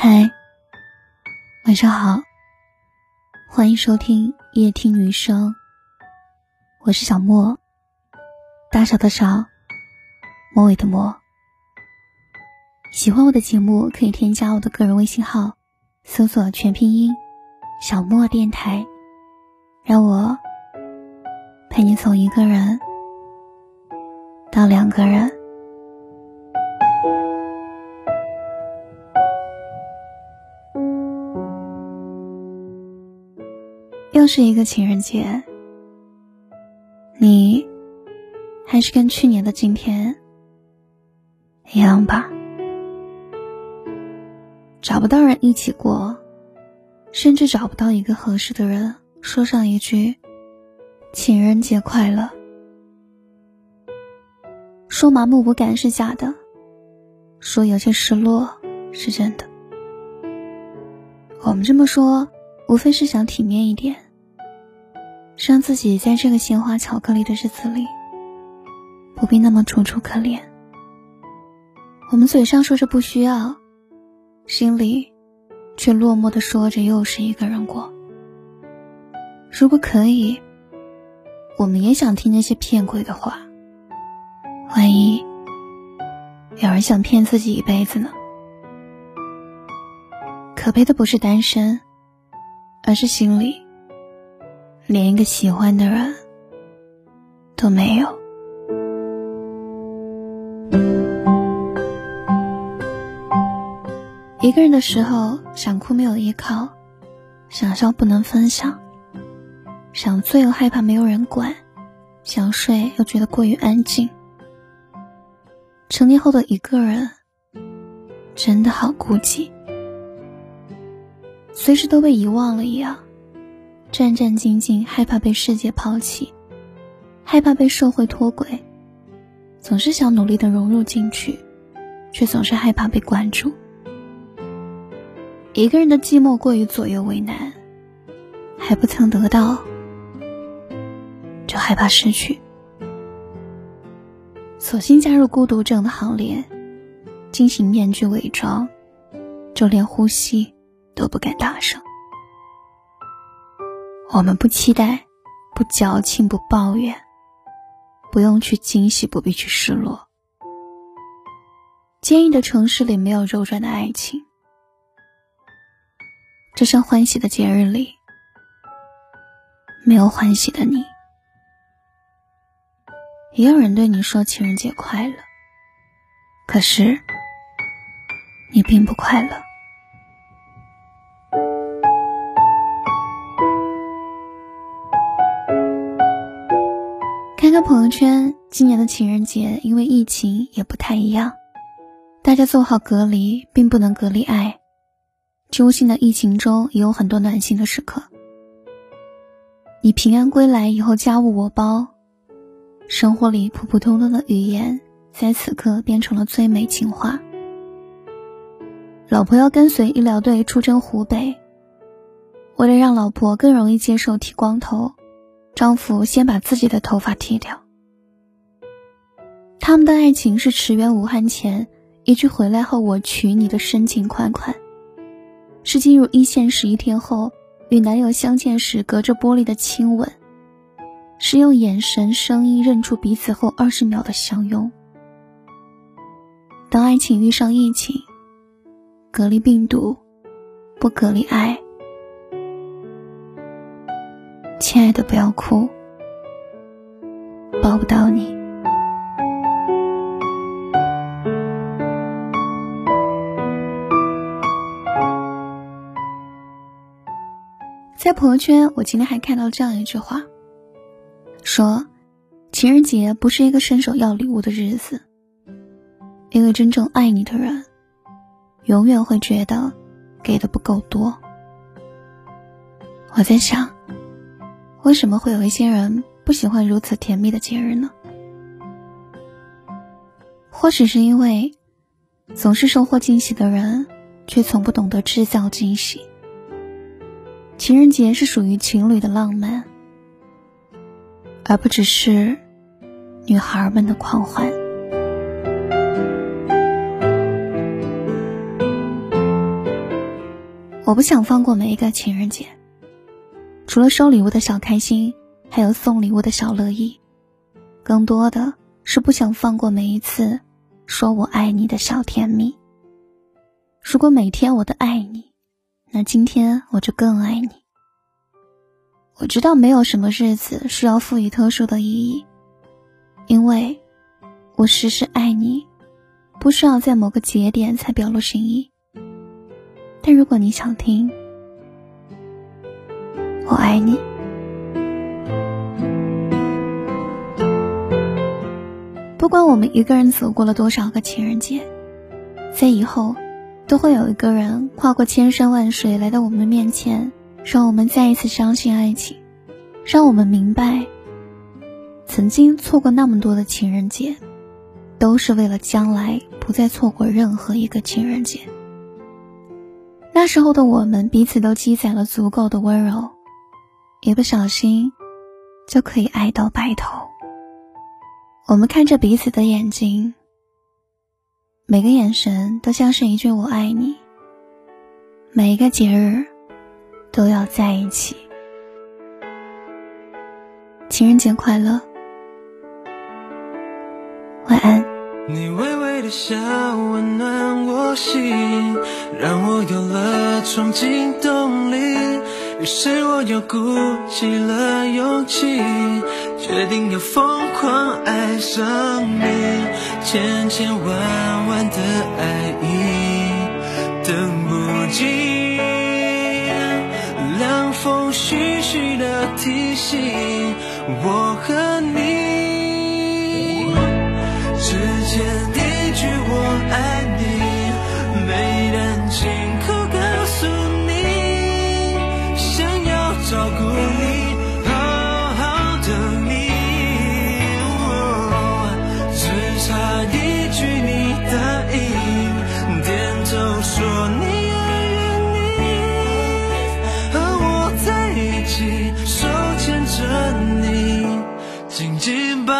嗨，晚上好，欢迎收听夜听女生，我是小莫，大少的少，末尾的末。喜欢我的节目，可以添加我的个人微信号，搜索全拼音小莫电台，让我陪你从一个人到两个人。是一个情人节，你还是跟去年的今天一样吧？找不到人一起过，甚至找不到一个合适的人说上一句“情人节快乐”。说麻木不感是假的，说有些失落是真的。我们这么说，无非是想体面一点。让自己在这个鲜花巧克力的日子里，不必那么楚楚可怜。我们嘴上说着不需要，心里却落寞的说着又是一个人过。如果可以，我们也想听那些骗鬼的话。万一有人想骗自己一辈子呢？可悲的不是单身，而是心里。连一个喜欢的人都没有。一个人的时候，想哭没有依靠，想笑不能分享，想醉又害怕没有人管，想睡又觉得过于安静。成年后的一个人，真的好孤寂，随时都被遗忘了一样。战战兢兢，害怕被世界抛弃，害怕被社会脱轨，总是想努力的融入进去，却总是害怕被关注。一个人的寂寞过于左右为难，还不曾得到，就害怕失去，索性加入孤独症的行列，进行面具伪装，就连呼吸都不敢大声。我们不期待，不矫情，不抱怨，不用去惊喜，不必去失落。坚硬的城市里没有柔软的爱情，这声欢喜的节日里没有欢喜的你。也有人对你说情人节快乐，可是你并不快乐。看看朋友圈，今年的情人节因为疫情也不太一样，大家做好隔离，并不能隔离爱。揪心的疫情中也有很多暖心的时刻。你平安归来以后，家务我包，生活里普普通通的语言，在此刻变成了最美情话。老婆要跟随医疗队出征湖北，为了让老婆更容易接受剃光头。丈夫先把自己的头发剃掉。他们的爱情是驰援武汉前一句“回来后我娶你”的深情款款，是进入一线十一天后与男友相见时隔着玻璃的亲吻，是用眼神、声音认出彼此后二十秒的相拥。当爱情遇上疫情，隔离病毒，不隔离爱。亲爱的，不要哭，抱不到你。在朋友圈，我今天还看到这样一句话，说：情人节不是一个伸手要礼物的日子，因为真正爱你的人，永远会觉得给的不够多。我在想。为什么会有一些人不喜欢如此甜蜜的节日呢？或许是因为，总是收获惊喜的人，却从不懂得制造惊喜。情人节是属于情侣的浪漫，而不只是女孩们的狂欢。我不想放过每一个情人节，除了收礼物的小开心，还有送礼物的小乐意，更多的是不想放过每一次说我爱你的小甜蜜。如果每天我都爱你，那今天我就更爱你。我知道没有什么日子需要赋予特殊的意义，因为我时时爱你，不需要在某个节点才表露心意。但如果你想听，我爱你。不管我们一个人走过了多少个情人节，在以后，都会有一个人跨过千山万水来到我们面前，让我们再一次相信爱情，让我们明白，曾经错过那么多的情人节，都是为了将来不再错过任何一个情人节。那时候的我们，彼此都积攒了足够的温柔，一不小心就可以爱到白头。我们看着彼此的眼睛，每个眼神都像是一句“我爱你”。每一个节日都要在一起。情人节快乐，晚安。你微微的笑，温暖我心，让我有了憧憬动。于是我又鼓起了勇气，决定要疯狂爱上你。千千万万的爱意，等不及，凉风徐徐的提醒我和你。紧紧抱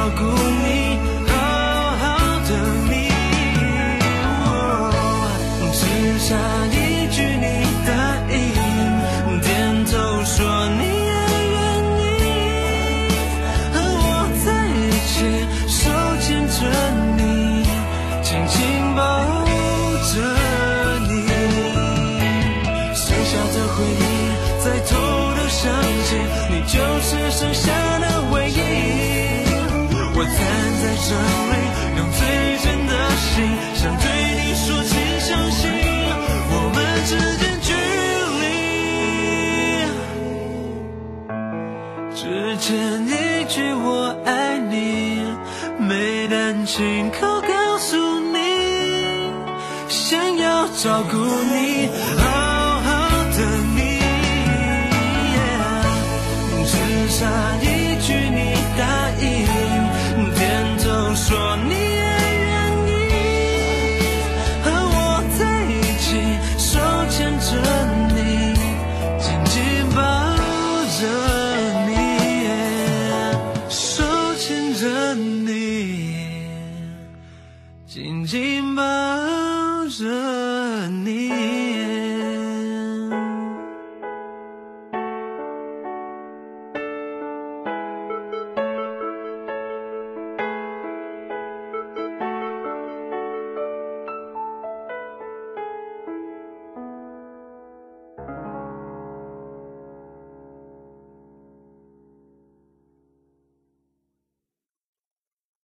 照顾你。这里，用最真的心，想对你说，请相信。我们之间距离，只欠一句我爱你，没人亲口告诉你，想要照顾你，好好的你，只差一句你。